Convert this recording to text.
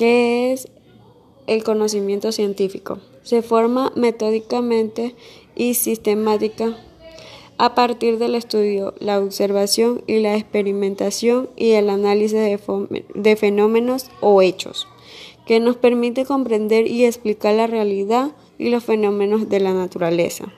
¿Qué es el conocimiento científico? Se forma metódicamente y sistemática a partir del estudio, la observación y la experimentación y el análisis de, fenómenos o hechos, que nos permite comprender y explicar la realidad y los fenómenos de la naturaleza.